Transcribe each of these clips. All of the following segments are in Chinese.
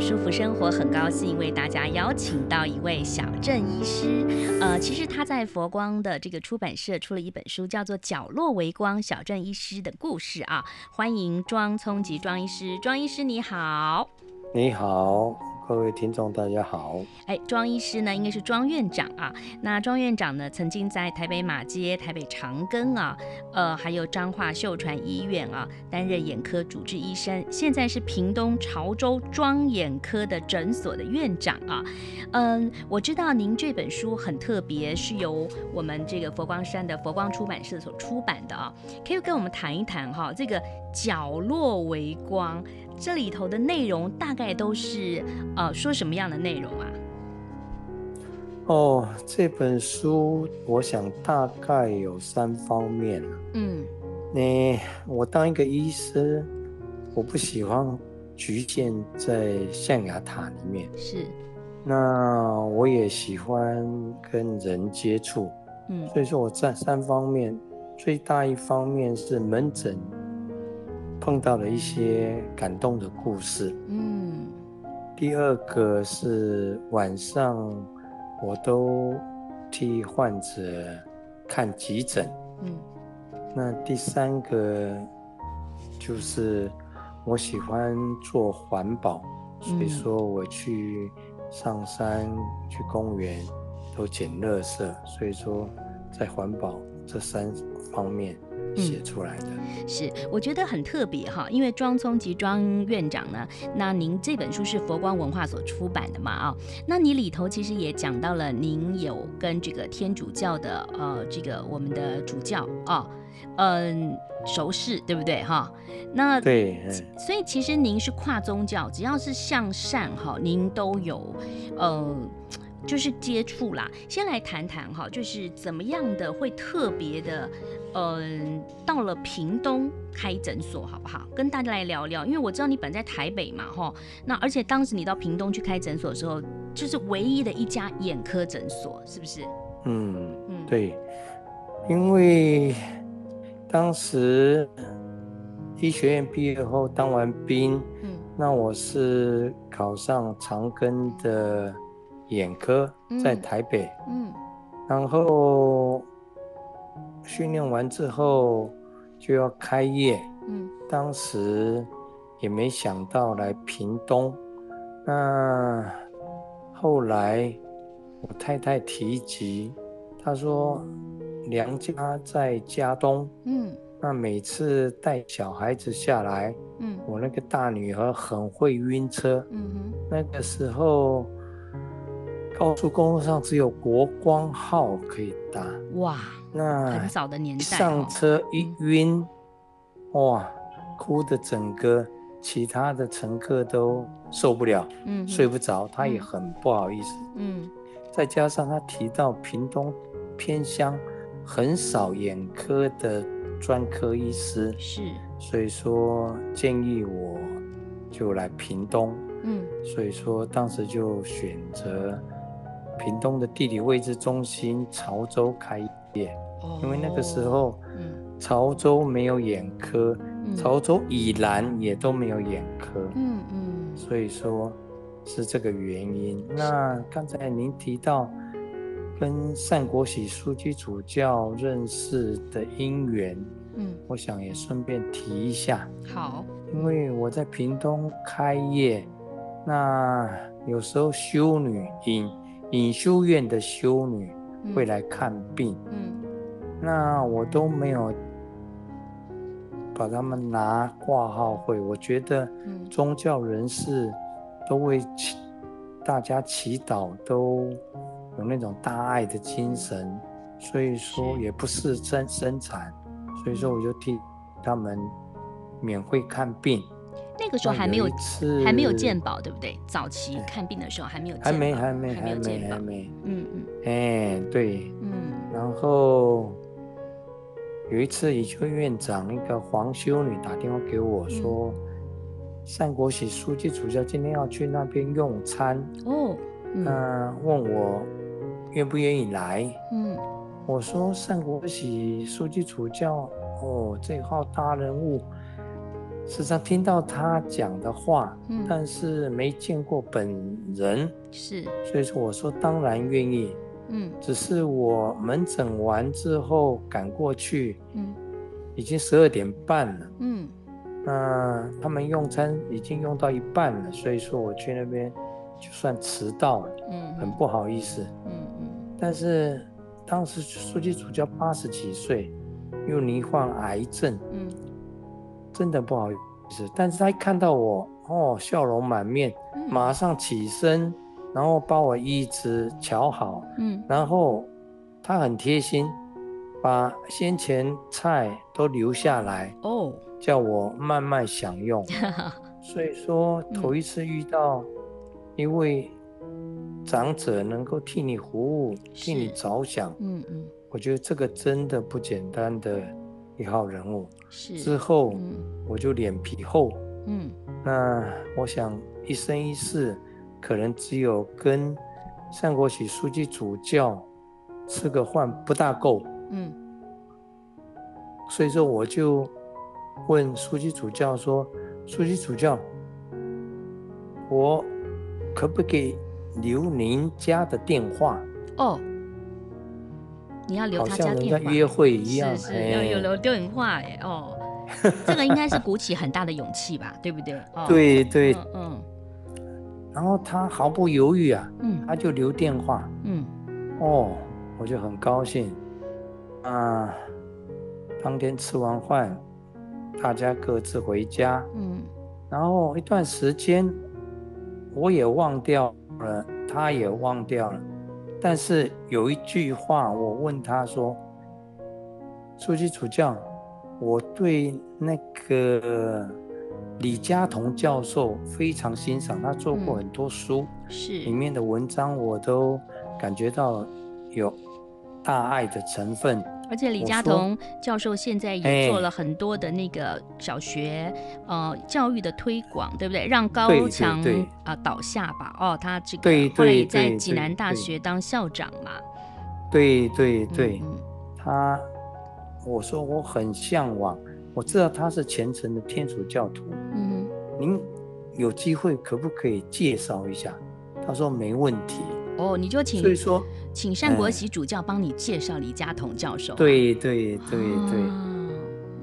舒服生活，很高兴为大家邀请到一位小镇医师。呃，其实他在佛光的这个出版社出了一本书，叫做《角落微光：小镇医师的故事》啊。欢迎庄聪及庄医师，庄医师你好。你好。各位听众，大家好。哎，庄医师呢，应该是庄院长啊。那庄院长呢，曾经在台北马街、台北长庚啊，呃，还有彰化秀传医院啊，担任眼科主治医生。现在是屏东潮州庄眼科的诊所的院长啊。嗯，我知道您这本书很特别，是由我们这个佛光山的佛光出版社所出版的啊。可以跟我们谈一谈哈，这个角落微光。这里头的内容大概都是呃说什么样的内容啊？哦，这本书我想大概有三方面。嗯，你我当一个医师，我不喜欢局限在象牙塔里面。是。那我也喜欢跟人接触。嗯。所以说我在三方面，最大一方面是门诊。碰到了一些感动的故事。嗯，第二个是晚上我都替患者看急诊。嗯，那第三个就是我喜欢做环保，所以说我去上山、去公园都捡垃圾，所以说在环保这三方面。写出来的、嗯、是，我觉得很特别哈，因为庄聪及庄院长呢，那您这本书是佛光文化所出版的嘛啊、哦，那你里头其实也讲到了您有跟这个天主教的呃这个我们的主教啊，嗯、呃、熟识对不对哈？那对，所以其实您是跨宗教，只要是向善哈，您都有呃。就是接触啦，先来谈谈哈，就是怎么样的会特别的，嗯，到了屏东开诊所好不好？跟大家来聊聊，因为我知道你本在台北嘛，哈，那而且当时你到屏东去开诊所的时候，就是唯一的一家眼科诊所，是不是？嗯嗯，对，因为当时医学院毕业后当完兵，嗯，那我是考上长庚的。眼科在台北，嗯，嗯，然后训练完之后就要开业，嗯，当时也没想到来屏东，那后来我太太提及，她说娘家在家东，嗯，那每次带小孩子下来，嗯，我那个大女儿很会晕车，嗯哼，那个时候。高速公路上只有国光号可以搭，哇，那很早的年代，上车一晕，哇，哭的整个其他的乘客都受不了，嗯，睡不着，他也很不好意思，嗯，再加上他提到屏东偏乡很少眼科的专科医师，是，所以说建议我就来屏东，嗯，所以说当时就选择。屏东的地理位置中心，潮州开业，因为那个时候，潮州没有眼科，潮州以南也都没有眼科，嗯嗯，所以说是这个原因。那刚才您提到跟善国喜书记主教认识的因缘，嗯，我想也顺便提一下。好，因为我在屏东开业，那有时候修女因。隐修院的修女会来看病，嗯，嗯，那我都没有把他们拿挂号费。我觉得宗教人士都为祈大家祈祷，都有那种大爱的精神，所以说也不是真生产，所以说我就替他们免费看病。那个时候还没有，吃还没有健保，对不对？早期看病的时候还没有还没还没还没有健保，还没，嗯嗯，哎，对，嗯，然后有一次，医学院长一个黄修女打电话给我说，单国喜书记主教今天要去那边用餐哦，那，问我愿不愿意来，嗯，我说单国喜书记主教，哦，这号大人物。时常听到他讲的话，嗯，但是没见过本人，是，所以说我说当然愿意，嗯，只是我门诊完之后赶过去，嗯，已经十二点半了，嗯，那他们用餐已经用到一半了，所以说我去那边就算迟到了，嗯，很不好意思，嗯嗯，但是当时书记主教八十几岁，又罹患癌症，嗯。真的不好意思，但是他一看到我，哦，笑容满面，嗯，马上起身，然后把我椅子瞧好，嗯，然后他很贴心，把先前菜都留下来，哦，叫我慢慢享用。所以说，头一次遇到一位长者能够替你服务，替你着想，嗯嗯，我觉得这个真的不简单的。一号人物是之后，嗯，我就脸皮厚，嗯，那我想一生一世，可能只有跟善国喜书记主教吃个饭不大够，嗯，所以说我就问书记主教说：“书记主教，我可不可以留您家的电话？”哦。你要留他家电话，约会一样，是是，要有留电话哎哦，这个应该是鼓起很大的勇气吧，对不对？哦，对对，嗯，嗯。然后他毫不犹豫啊，嗯，他就留电话，嗯，哦，我就很高兴，啊，当天吃完饭，大家各自回家，嗯，然后一段时间，我也忘掉了，他也忘掉了。但是有一句话，我问他说：“书记主教，我对那个李嘉彤教授非常欣赏，他做过很多书，嗯、是里面的文章我都感觉到有大爱的成分。”而且李佳彤教授现在也做了很多的那个小学、欸、呃教育的推广，对不对？让高墙啊、呃、倒下吧。哦，他这个对对对，后来也在济南大学当校长嘛。对对对，对，嗯、他我说我很向往，我知道他是虔诚的天主教徒。嗯，您有机会可不可以介绍一下？他说没问题。哦，你就请，所以说，请单国玺主教帮你介绍李家同教授、啊。对对对对。啊、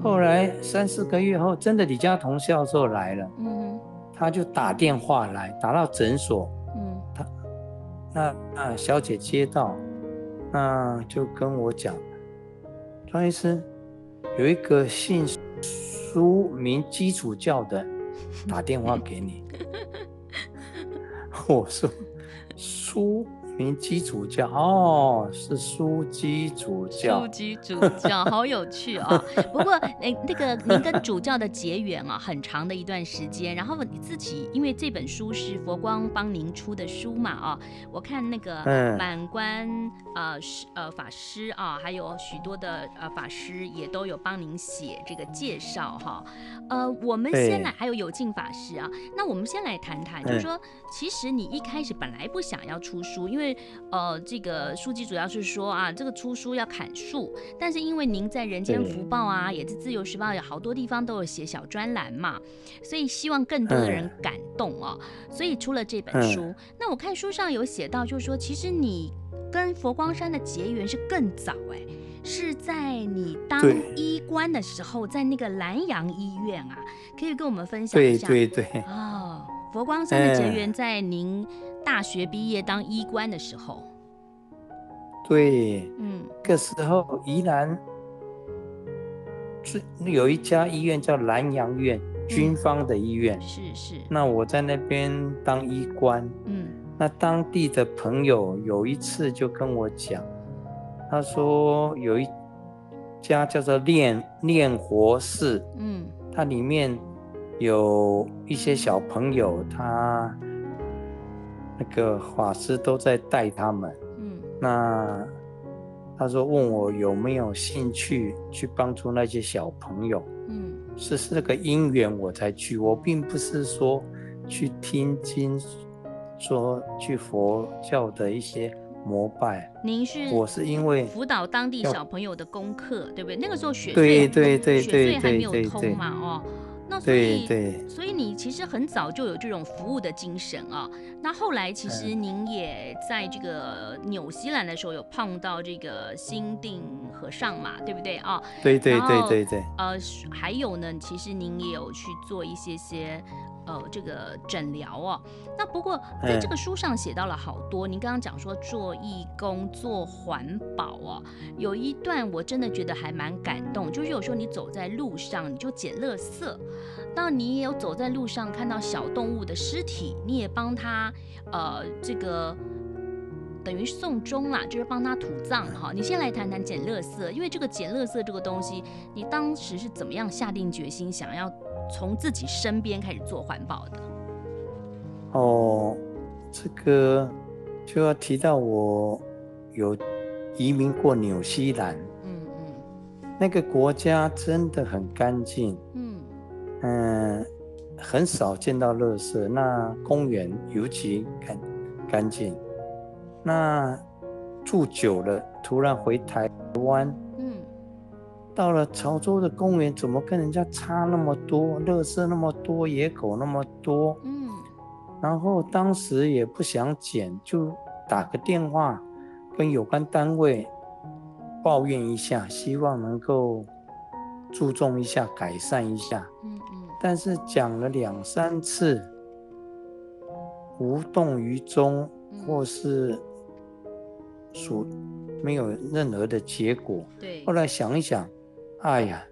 后来三四个月后，真的李家同教授来了。嗯。他就打电话来，打到诊所。嗯。他，那那小姐接到，那就跟我讲，庄医师，有一个姓苏名基础教的打电话给你。我说。苏名基主教哦，是苏基主教。苏基主教 好有趣啊、哦！不过，哎，那个您跟主教的结缘啊，很长的一段时间。然后你自己，因为这本书是佛光帮您出的书嘛，啊，我看那个满观呃师呃法师啊，还有许多的呃法师也都有帮您写这个介绍哈。呃，我们先来，还有有静法师啊，那我们先来谈谈，就是说，其实你一开始本来不想要出书，因为呃，这个书籍主要是说啊，这个出书要砍树，但是因为您在人间福报啊，也是自由时报，有好多地方都有写小专栏嘛，所以希望更多的人感动啊，所以出了这本书。那我看书上有写到，就是说，其实你跟佛光山的结缘是更早哎、欸。是在你当医官的时候，在那个南阳医院啊，可以跟我们分享一下。对对对。哦，佛光山的结缘在您大学毕业当医官的时候。对，嗯，那个时候宜兰有一家医院叫兰阳院，军方的医院。是是。那我在那边当医官，嗯，那当地的朋友有一次就跟我讲。他说有一家叫做炼炼活寺，嗯，它里面有一些小朋友，他那个法师都在带他们。嗯，那他说问我有没有兴趣去帮助那些小朋友。嗯，是是那个因缘我才去，我并不是说去听经，说去佛教的一些膜拜。您是我是因为辅导当地小朋友的功课，对不对？那个时候学费对对对学费还没有通嘛，哦。那所以，对对，所以你其实很早就有这种服务的精神啊。那后来，其实您也在这个纽西兰的时候有碰到这个新定和尚嘛，对不对啊？对对对对对。呃，还有呢，其实您也有去做一些些。呃，这个诊疗哦，那不过在这个书上写到了好多。您刚刚讲说做义工、做环保哦，有一段我真的觉得还蛮感动，就是有时候你走在路上，你就捡垃圾，那你也有走在路上看到小动物的尸体，你也帮他呃这个等于送终啦，就是帮他土葬哈。你先来谈谈捡垃圾，因为这个捡垃圾这个东西，你当时是怎么样下定决心想要？从自己身边开始做环保的。哦，这个就要提到我有移民过纽西兰。嗯嗯，那个国家真的很干净。嗯嗯，很少见到垃圾，那公园尤其干干净。那住久了，突然回台湾。到了潮州的公园，怎么跟人家差那么多？乐色那么多，野狗那么多。嗯，然后当时也不想捡，就打个电话跟有关单位抱怨一下，希望能够注重一下，改善一下。嗯嗯。但是讲了两三次，无动于衷，或是属没有任何的结果。对。后来想一想。哎呀，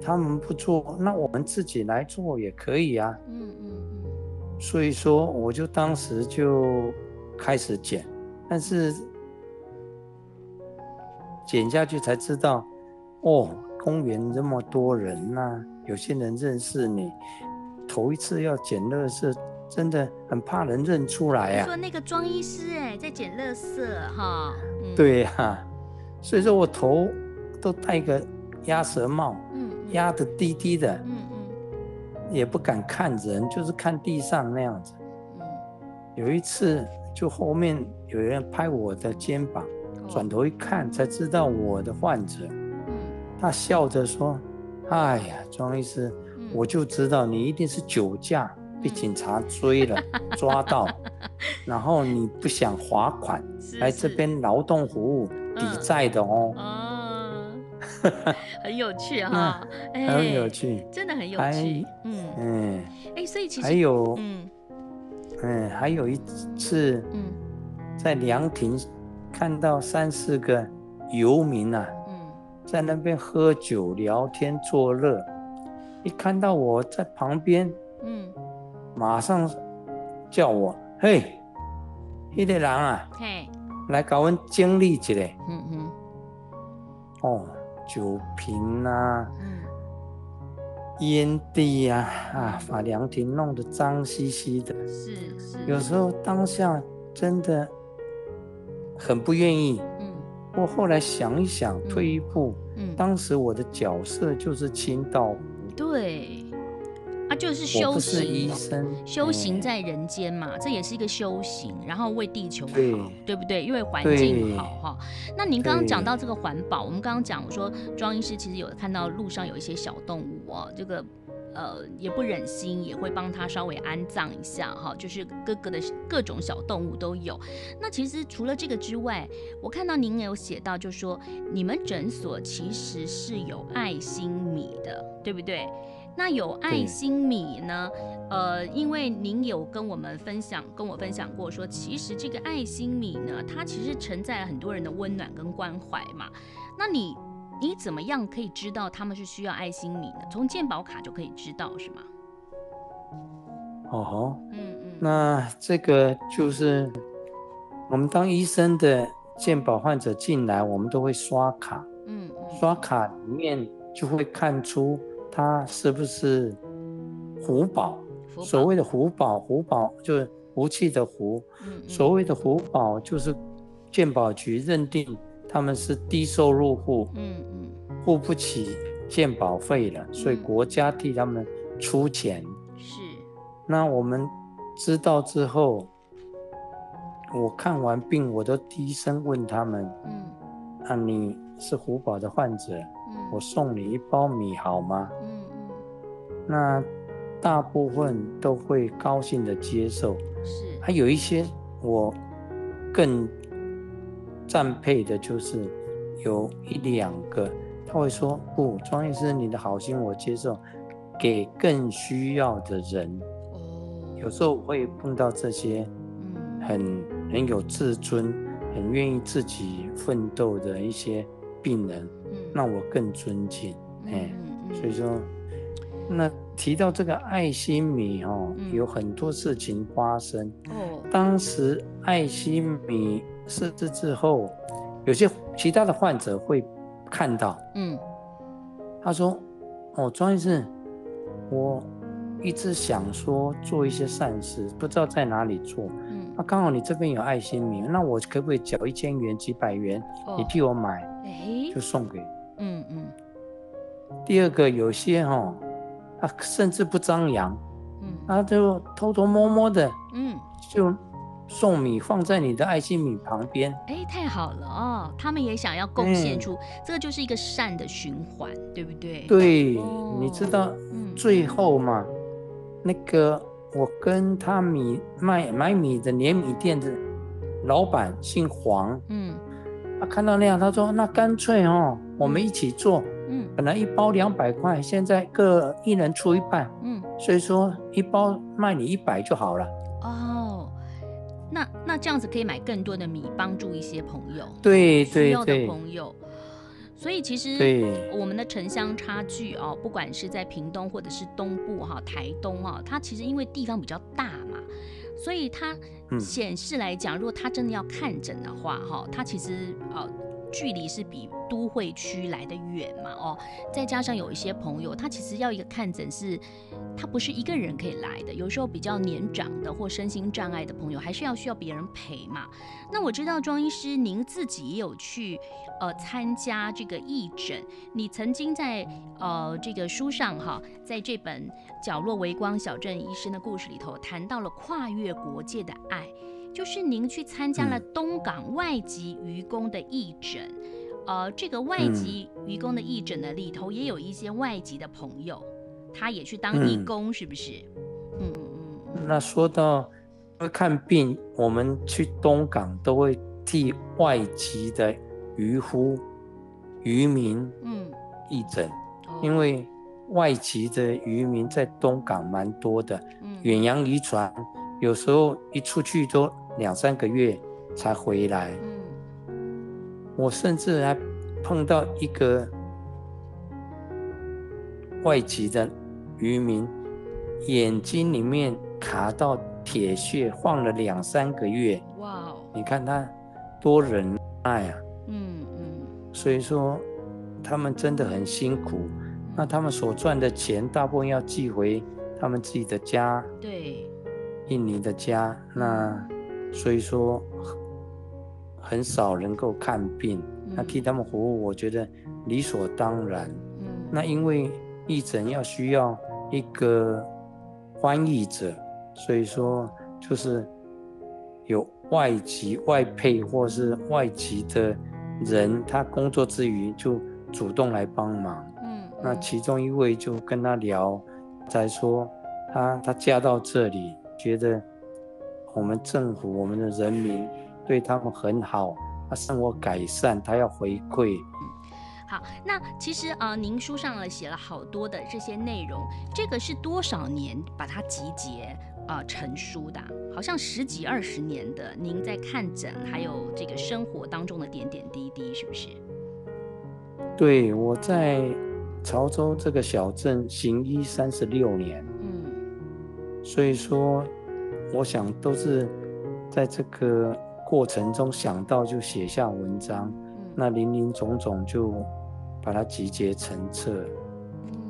他们不做，那我们自己来做也可以啊。嗯嗯嗯。所以说，我就当时就开始剪，但是剪下去才知道，哦，公园这么多人呐、啊，有些人认识你，头一次要捡垃圾，真的很怕人认出来啊。说那个庄医师哎，在捡垃圾哈。嗯、对呀、啊，所以说我头都戴个。鸭舌帽，嗯，压得低低的，嗯嗯，也不敢看人，就是看地上那样子。嗯，有一次，就后面有人拍我的肩膀，转头一看，才知道我的患者。嗯，他笑着说：“哎呀，庄医师，我就知道你一定是酒驾，被警察追了，抓到，然后你不想罚款，来这边劳动服务抵债的哦。” 很有趣哈，很有趣，真的很有趣。嗯。嗯，哎，所以其实还有，嗯。嗯，还有一次，嗯，在凉亭看到三四个游民啊，嗯，在那边喝酒聊天作乐，一看到我在旁边，嗯，马上叫我，嘿，那个人啊，嘿，来搞阮整理一下，嗯嗯，哦。酒瓶啊，嗯，烟蒂啊，啊，把凉亭弄得脏兮兮的。是是。有时候当下真的很不愿意。嗯。我后来想一想，退一步，嗯，当时我的角色就是清道夫。对。啊，就是修行，医生，修行在人间嘛，欸、这也是一个修行，然后为地球好，对，对不对？因为环境好哈。那您刚刚讲到这个环保，我们刚刚讲我说庄医师其实有看到路上有一些小动物哦，这个呃也不忍心，也会帮他稍微安葬一下哈，就是各个的各种小动物都有。那其实除了这个之外，我看到您也有写到，就是说你们诊所其实是有爱心米的，对不对？那有爱心米呢？呃，因为您有跟我们分享，跟我分享过说，其实这个爱心米呢，它其实承载了很多人的温暖跟关怀嘛。那你你怎么样可以知道他们是需要爱心米呢？从健保卡就可以知道是吗？哦吼，嗯嗯，那这个就是我们当医生的健保患者进来，我们都会刷卡，嗯，嗯，刷卡里面就会看出。他是不是福宝，所谓的福宝，福宝就是福气的福，嗯嗯，所谓的福宝就是鉴保局认定他们是低收入户，嗯嗯，付不起鉴保费了，所以国家替他们出钱。是，那我们知道之后，我看完病，我都低声问他们，嗯，啊，你是福宝的患者，嗯，我送你一包米好吗？嗯嗯，那大部分都会高兴的接受，是，还有一些我更赞佩的就是有一两个。他会说：“不，庄医师，你的好心我接受，给更需要的人。哦，有时候我会碰到这些，很很有自尊、很愿意自己奋斗的一些病人，嗯那我更尊敬。哎，所以说，那提到这个爱心米哦，有很多事情发生。哦，当时爱心米设置之后，有些其他的患者会。”看到，嗯，他说：“哦，庄医师，我一直想说做一些善事，不知道在哪里做。嗯，那、啊、刚好你这边有爱心米，那我可不可以缴一千元、几百元，哦、你替我买，欸、就送给。嗯嗯。第二个，有些哈、哦，他甚至不张扬，嗯，他就偷偷摸摸的，嗯，就。”送米放在你的爱心米旁边，哎，太好了哦！他们也想要贡献出，这个就是一个善的循环，对不对？对，哦、你知道，最后嘛，嗯、那个我跟他米卖买米的碾米店的老板姓黄，嗯，他看到那样，他说：“那干脆哦，我们一起做，嗯，本来一包两百块，现在各一人出一半，嗯，所以说一包卖你一百就好了。”哦那那这样子可以买更多的米，帮助一些朋友，对，需要的朋友。所以其实我们的城乡差距哦，不管是在屏东或者是东部哈、台东啊，它其实因为地方比较大嘛，所以它显示来讲，如果他真的要看诊的话哈，它其实呃。距离是比都会区来得远嘛？哦，再加上有一些朋友，他其实要一个看诊是，他不是一个人可以来的。有时候比较年长的或身心障碍的朋友，还是要需要别人陪嘛。那我知道庄医师您自己也有去呃参加这个义诊，你曾经在呃这个书上哈，在这本《角落微光小镇医生的故事》里头谈到了跨越国界的爱。就是您去参加了东港外籍渔工的义诊，嗯、呃，这个外籍渔工的义诊呢，里头也有一些外籍的朋友，他也去当义工，嗯、是不是？嗯嗯嗯。那说到看病，我们去东港都会替外籍的渔夫、渔民，嗯，义诊，嗯、因为外籍的渔民在东港蛮多的，远洋渔船。有时候一出去都两三个月才回来。我甚至还碰到一个外籍的渔民，眼睛里面卡到铁屑，晃了两三个月。哇！你看他多忍耐啊。嗯嗯。所以说，他们真的很辛苦。那他们所赚的钱，大部分要寄回他们自己的家。对。印尼的家，那所以说很少能够看病，那替他们服务，我觉得理所当然。嗯，那因为义诊要需要一个翻译者，所以说就是有外籍外配或是外籍的人，他工作之余就主动来帮忙。嗯，那其中一位就跟他聊，才说他他嫁到这里。觉得我们政府、我们的人民对他们很好，他生活改善，他要回馈。嗯，好，那其实啊、呃，您书上了写了好多的这些内容，这个是多少年把它集结啊、呃、成书的？好像十几二十年的，您在看诊还有这个生活当中的点点滴滴，是不是？对，我在潮州这个小镇行医三十六年。嗯所以说，我想都是在这个过程中想到就写下文章，嗯、那林林总总就把它集结成册，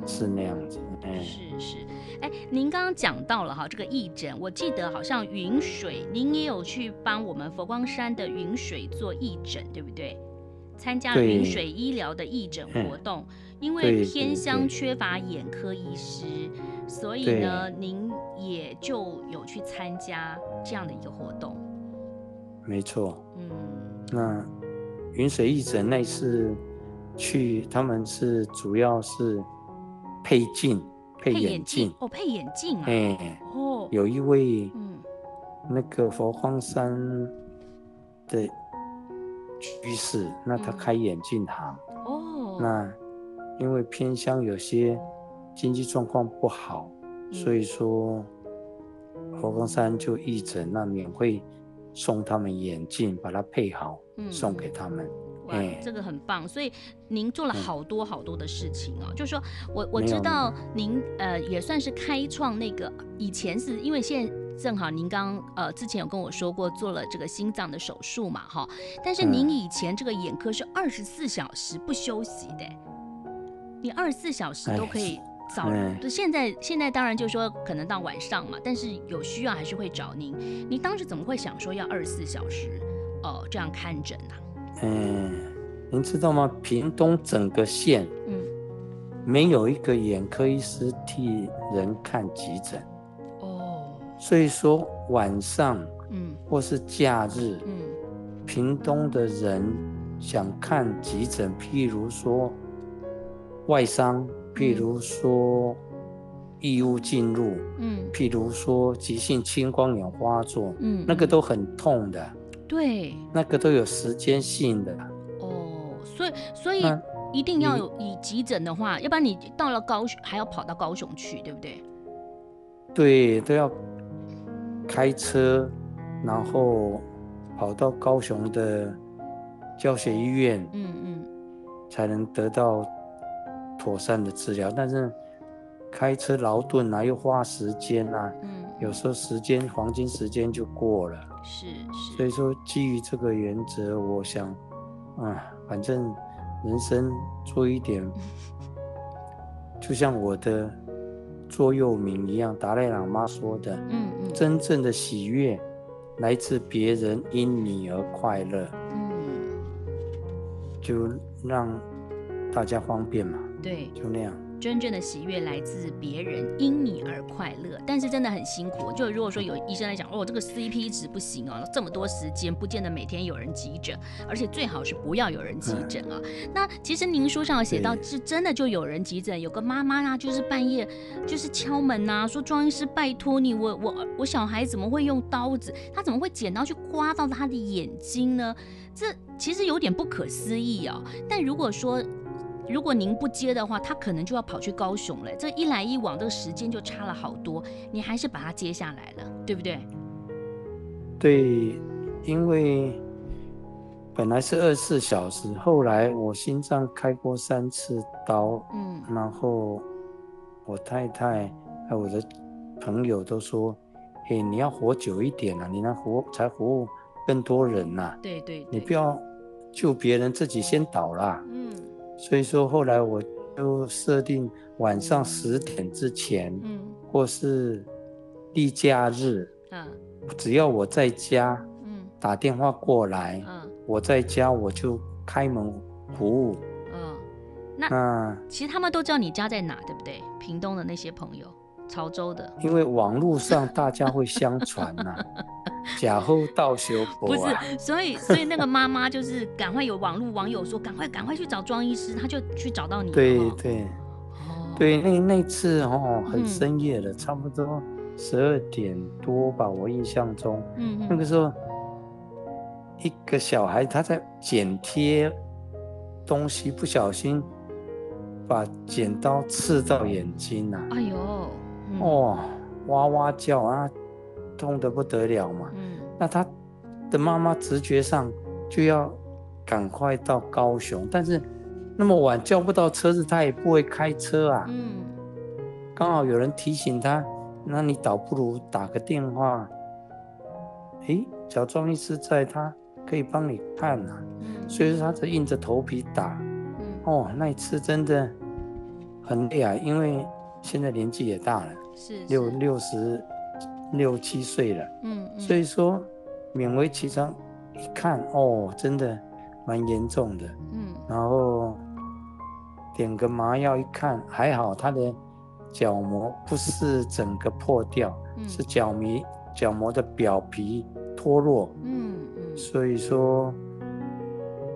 是那样子。嗯，是是，哎，您刚刚讲到了哈，这个义诊，我记得好像云水，您也有去帮我们佛光山的云水做义诊，对不对？参加云水医疗的义诊活动，因为偏乡缺乏眼科医师，所以呢，您也就有去参加这样的一个活动。没错，嗯，那云水义诊那次去，他们是主要是配镜、配眼镜哦，配眼镜啊，哎，哦，有一位，嗯，那个佛光山的。居士，那他开眼镜行哦。那因为偏乡有些经济状况不好，嗯、所以说佛光山就义诊，那免费送他们眼镜，把它配好，嗯、送给他们。哇，欸、这个很棒。所以您做了好多好多的事情哦。嗯、就是说我我知道您呃也算是开创那个以前是因为现在。正好您刚呃之前有跟我说过做了这个心脏的手术嘛哈，但是您以前这个眼科是二十四小时不休息的，你二十四小时都可以找人。就现在现在当然就是说可能到晚上嘛，但是有需要还是会找您。你当时怎么会想说要二十四小时哦、呃、这样看诊呢？嗯，您知道吗？屏东整个县嗯没有一个眼科医师替人看急诊。哦所以说晚上，嗯，或是假日，嗯，屏东的人想看急诊，譬如说外伤，譬如说异物进入，嗯，譬如说急性青光眼发作，嗯，那个都很痛的，对，那个都有时间性的。哦，所以所以一定要有以急诊的话，要不然你到了高雄还要跑到高雄去，对不对？对，都要。开车，然后跑到高雄的教学医院，嗯嗯，才能得到妥善的治疗。但是开车劳顿啊，又花时间啊，嗯，有时候时间黄金时间就过了。是是。所以说，基于这个原则，我想，啊，反正人生做一点，就像我的。座右铭一样，达赖喇嘛说的，嗯嗯，真正的喜悦来自别人因你而快乐，嗯，就让大家方便嘛，对，就那样。真正的喜悦来自别人因你而快乐，但是真的很辛苦。就如果说有医生来讲，哦，这个 CP 值不行哦，这么多时间不见得每天有人急诊，而且最好是不要有人急诊啊。嗯、那其实您书上有写到，是真的就有人急诊，有个妈妈啊，就是半夜就是敲门呐、啊，说庄医师拜托你，我我我小孩怎么会用刀子？他怎么会剪刀去刮到他的眼睛呢？这其实有点不可思议啊、哦。但如果说如果您不接的话，他可能就要跑去高雄了。这一来一往，这个时间就差了好多。你还是把他接下来了，对不对？对，因为本来是二十四小时，后来我心脏开过三次刀，嗯，然后我太太还有我的朋友都说：“嘿，你要活久一点啊，你能活才服务更多人呐、啊。”对，对对，你不要救别人，自己先倒了。嗯。所以说，后来我就设定晚上十点之前，嗯，或是例假日，嗯，只要我在家，嗯，打电话过来，嗯，我在家我就开门服务，嗯，那，那其实他们都知道你家在哪，对不对？屏东的那些朋友，潮州的，因为网络上大家会相传呐、啊。假后道修不是，所以所以那个妈妈就是赶快有网络网友说赶快赶快去找庄医师，他就去找到你。对对，哦、对，那那次哦很深夜了，嗯、差不多十二点多吧，我印象中，嗯嗯，那个时候一个小孩他在剪贴东西，不小心把剪刀刺到眼睛了，哎呦，嗯、哦，哇哇叫啊！痛得不得了嘛，嗯，那他的妈妈直觉上就要赶快到高雄，但是那么晚叫不到车子，他也不会开车啊，嗯，刚好有人提醒他，那你倒不如打个电话，诶，小庄医师在，他可以帮你看啊，嗯，所以说他才硬着头皮打，嗯，哦，那一次真的很累啊，因为现在年纪也大了，是，是六六十六七岁了，嗯，嗯，所以说勉为其难，一看哦，真的蛮严重的，嗯，然后点个麻药一看还好，他的角膜不是整个破掉，嗯、是角膜角膜的表皮脱落，嗯嗯，所以说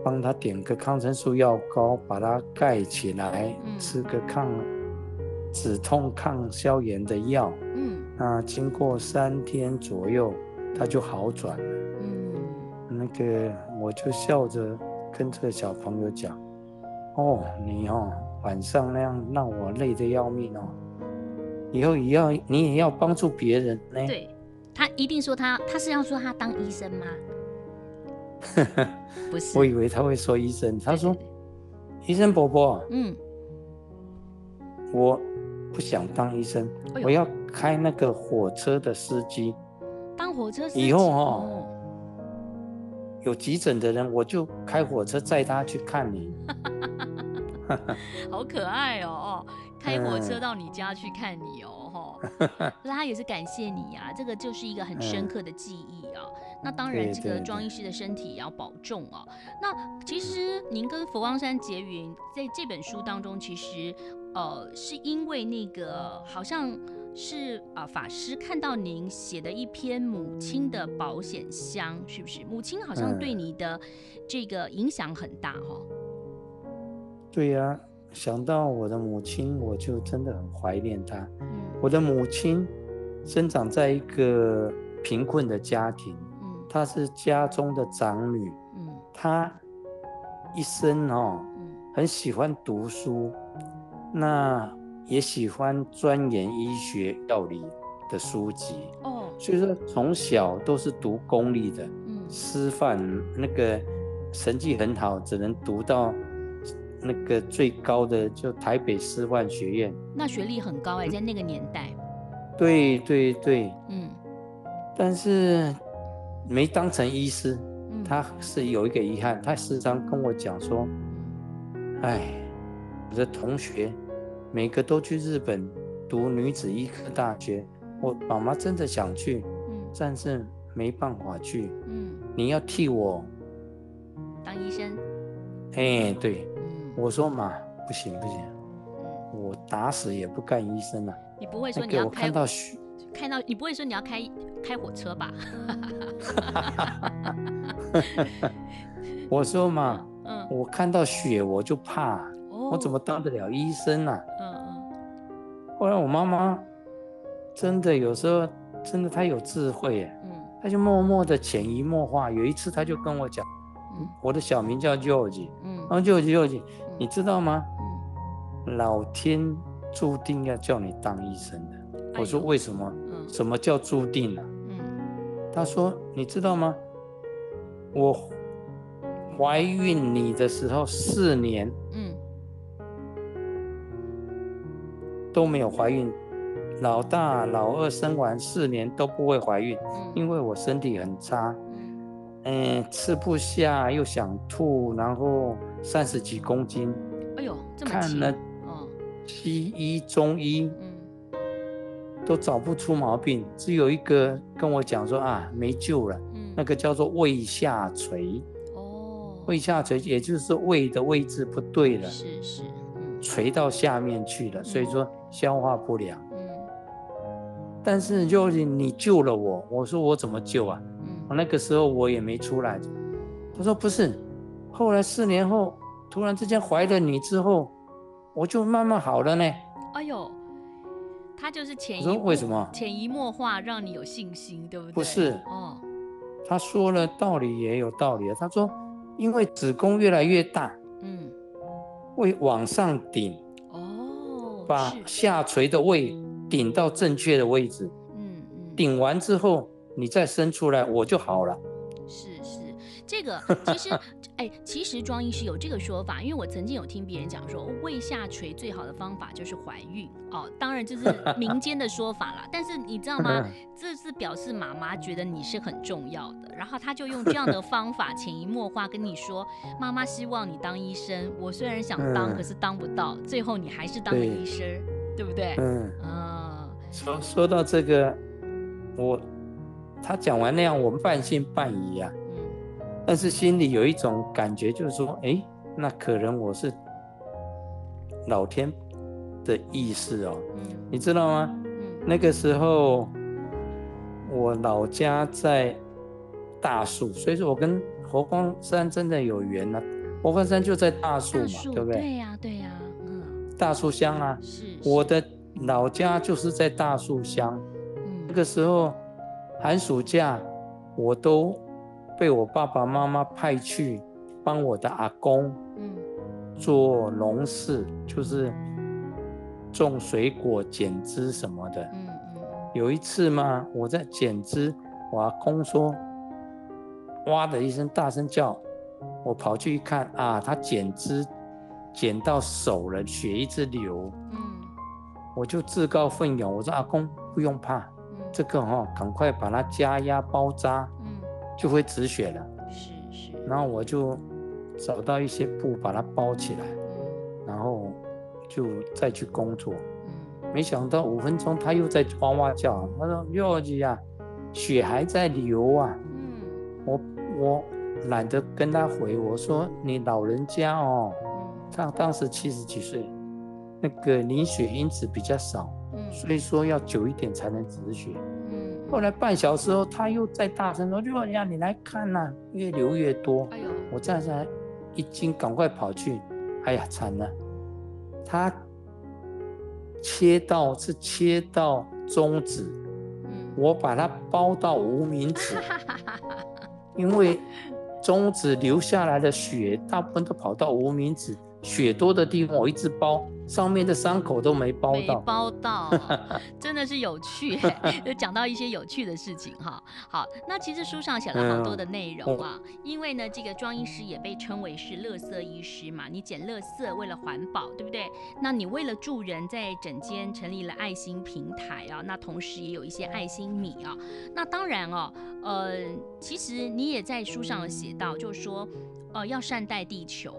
帮他点个抗生素药膏，把它盖起来，嗯、吃个抗。止痛抗消炎的药，嗯，那经过三天左右，他就好转了。嗯，那个我就笑着跟这个小朋友讲：“哦，你哦晚上那样让我累得要命哦，以后也要你也要帮助别人呢。”对，他一定说他他是要说他当医生吗？不是，我以为他会说医生。他说：“对对对医生伯伯，嗯，我。”不想当医生，哎、我要开那个火车的司机。当火车司机以后哦，有急诊的人，我就开火车载他去看你。好可爱哦！开火车到你家去看你哦，哈。那他也是感谢你呀、啊，这个就是一个很深刻的记忆啊。嗯、那当然，这个庄医师的身体也要保重啊。那其实您跟佛光山结缘，在这本书当中，其实。呃，是因为那个好像是啊、呃，法师看到您写的一篇母亲的保险箱，是不是？母亲好像对你的这个影响很大哈、哦嗯。对呀、啊，想到我的母亲，我就真的很怀念她。嗯，我的母亲生长在一个贫困的家庭，嗯，她是家中的长女，嗯，她一生哦，嗯，很喜欢读书。那也喜欢钻研医学药理的书籍。哦，所以说从小都是读公立的，嗯，师范那个成绩很好，只能读到那个最高的就台北师范学院。那学历很高哎，在那个年代。对对对，嗯，但是没当成医师，嗯，他是有一个遗憾，他时常跟我讲说，哎，我的同学。每个都去日本读女子医科大学，我妈妈真的想去，嗯，但是没办法去，嗯，你要替我。当医生，哎，对，嗯，我说嘛，不行不行，嗯，我打死也不干医生啊，你不会说你要开，我看到血，看到你不会说你要开开火车吧？我说嘛，嗯，我看到血我就怕，哦，我怎么当得了医生啊？后来我妈妈真的有时候真的她有智慧耶，嗯，她就默默的潜移默化。有一次她就跟我讲，嗯，我的小名叫 George，嗯，然后 George，George，你知道吗？嗯，老天注定要叫你当医生的。哎，我说为什么？嗯，什么叫注定啊？嗯，她说你知道吗？我怀孕你的时候四年，都没有怀孕，老大、老二生完四年都不会怀孕，嗯、因为我身体很差，嗯，嗯，吃不下又想吐，然后三十几公斤，哎呦，这么看了西医、中医，嗯，都找不出毛病，只有一个跟我讲说啊，没救了，嗯，那个叫做胃下垂，哦，胃下垂也就是胃的位置不对了，是是。垂到下面去了，所以说消化不良。嗯，但是就是你救了我，我说我怎么救啊？那个时候我也没出来。他说不是，后来四年后突然之间怀了你之后，我就慢慢好了呢。哎呦，他就是潜移说为什么潜移默化让你有信心，对不对？不是哦，他说了道理也有道理啊。他说因为子宫越来越大。胃往上顶，哦，把下垂的胃顶到正确的位置，嗯嗯，顶完之后你再伸出来，我就好了。是是，这个其实，哎，其实庄医师有这个说法，因为我曾经有听别人讲说，胃下垂最好的方法就是怀孕哦，当然这是民间的说法啦。但是你知道吗？这是表示妈妈觉得你是很重要的，然后他就用这样的方法潜移默化跟你说，妈妈希望你当医生。我虽然想当，可是当不到，最后你还是当了医生。对不对？嗯啊。说说到这个，我他讲完那样，我们半信半疑啊。嗯。但是心里有一种感觉，就是说，哎，那可能我是老天的意思哦。嗯。你知道吗？嗯。那个时候，我老家在大树，所以说我跟佛光山真的有缘呢、啊。佛光山就在大树嘛，树对不对？对呀、啊，对呀、啊，嗯。大树乡啊，是，是。我的老家就是在大树乡。嗯。那个时候，寒暑假，我都被我爸爸妈妈派去帮我的阿公，嗯，做农事，就是种水果、剪枝什么的。嗯嗯。有一次嘛，我在剪枝，我阿公说，哇的一声大声叫。我跑去一看啊，他剪枝剪到手了，血一直流。嗯，我就自告奋勇，我说阿公不用怕，嗯、这个哈、哦，赶快把它加压包扎，嗯，就会止血了。是是。然后我就找到一些布把它包起来，嗯，然后就再去工作。嗯，没想到五分钟他又在哇哇叫，他说哟姐呀，血还在流啊。嗯，我我。懒得跟他回，我说你老人家哦，他当时七十几岁，那个凝血因子比较少，所以说要久一点才能止血。后来半小时后，他又再大声说：“哎呀，你来看呐、啊，越流越多。”我站起来一惊，赶快跑去，哎呀，惨了，他切到是切到中指，我把它包到无名指，因为。中指流下来的血，大部分都跑到无名指，血多的地方我一直包，上面的伤口都没包到。没包到，真的是有趣，就讲到一些有趣的事情哈。好，那其实书上写了好多的内容啊，嗯、因为呢，这个庄医师也被称为是乐色医师嘛，你捡乐色为了环保，对不对？那你为了助人，在整间成立了爱心平台啊，那同时也有一些爱心米啊。那当然哦，呃，其实你也在书上写到，就是说，呃，要善待地球。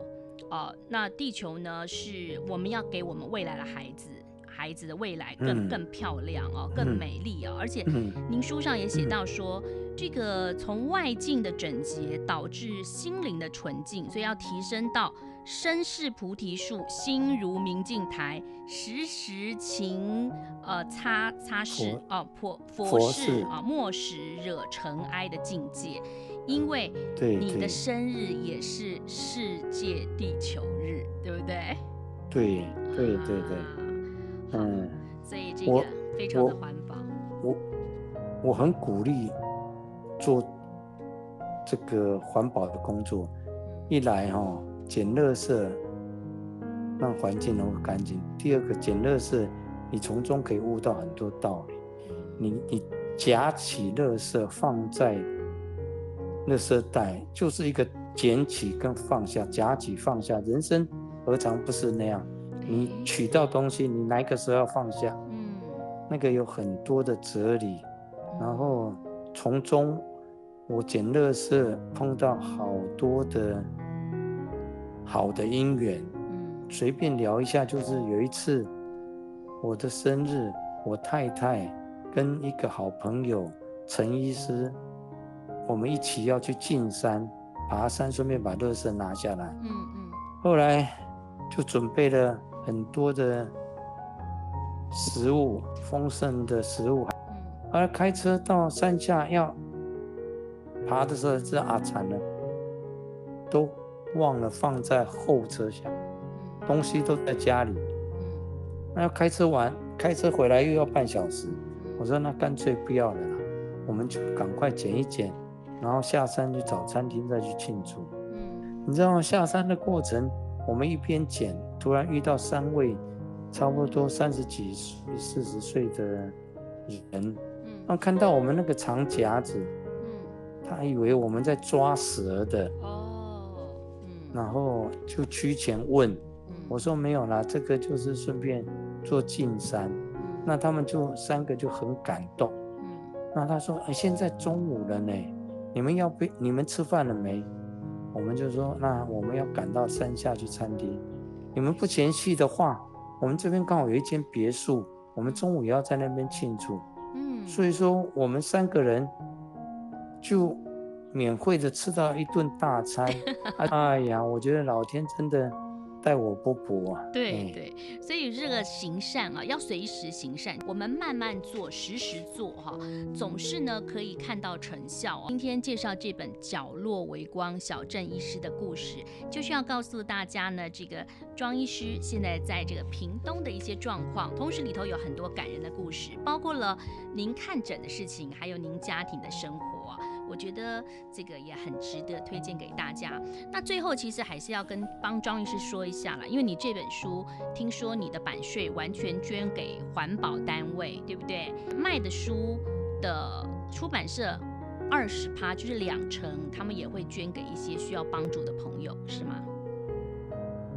哦、呃，那地球呢？是我们要给我们未来的孩子，孩子的未来更更漂亮哦，更美丽啊、哦！而且，您书上也写到说，这个从外境的整洁导致心灵的纯净，所以要提升到身是菩提树，心如明镜台，时时勤呃擦擦拭哦，佛佛事啊，莫使惹尘埃的境界。因为你的生日也是世界地球日，对，不对？对对对对，嗯，所以这个非常的环保。我我，我很鼓励做这个环保的工作，一来哈、哦，捡垃圾让环境能够干净；第二个，捡垃圾你从中可以悟到很多道理。你你夹起垃圾放在。垃圾袋就是一个捡起跟放下，夹起放下，人生何尝不是那样？你取到东西，你哪个时候要放下？嗯，那个有很多的哲理。然后从中，我捡垃圾碰到好多的好的因缘。嗯，随便聊一下，就是有一次我的生日，我太太跟一个好朋友陈医师。我们一起要去进山爬山，顺便把热身拿下来。嗯嗯。后来就准备了很多的食物，丰盛的食物。嗯。后来开车到山下要爬的时候，这阿惨了，都忘了放在后车厢，东西都在家里。嗯。那要开车完，开车回来又要半小时。我说那干脆不要了啦，我们就赶快捡一捡。然后下山去找餐厅再去庆祝。嗯，你知道吗？下山的过程，我们一边捡，突然遇到三位差不多三十几岁、四十岁的人。嗯，然后看到我们那个长夹子，嗯，他以为我们在抓蛇的。哦，嗯，然后就趋前问，我说没有啦，这个就是顺便做进山。那他们就三个就很感动。嗯，那他说，哎，现在中午了呢。你们要不？你们吃饭了没？我们就说，那我们要赶到山下去餐厅。你们不嫌弃的话，我们这边刚好有一间别墅，我们中午也要在那边庆祝。嗯，所以说我们三个人就免费的吃到一顿大餐。哎呀，我觉得老天真的。待我不薄啊！对对，所以这个行善啊，要随时行善。我们慢慢做，时时做哈，总是呢可以看到成效。今天介绍这本《角落微光》小镇医师的故事，就是要告诉大家呢，这个庄医师现在在这个屏东的一些状况，同时里头有很多感人的故事，包括了您看诊的事情，还有您家庭的生活。我觉得这个也很值得推荐给大家。那最后其实还是要跟帮庄律师说一下啦，因为你这本书听说你的版税完全捐给环保单位，对不对？卖的书的出版社二十趴就是两成，他们也会捐给一些需要帮助的朋友，是吗？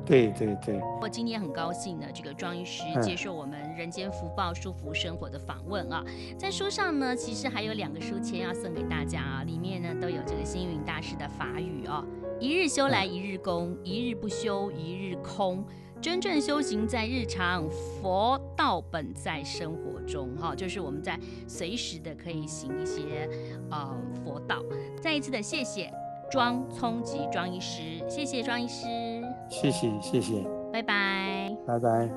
对对对，我今天很高兴呢，这个庄医师接受我们《人间福报舒服生活》的访问啊。在书上呢，其实还有两个书签要送给大家啊，里面呢都有这个星云大师的法语啊：一日修来一日功，一日不修一日空。真正修行在日常，佛道本在生活中。哈，就是我们在随时的可以行一些呃佛道。再一次的谢谢庄聪吉庄医师，谢谢庄医师。谢谢谢谢。拜拜。拜拜。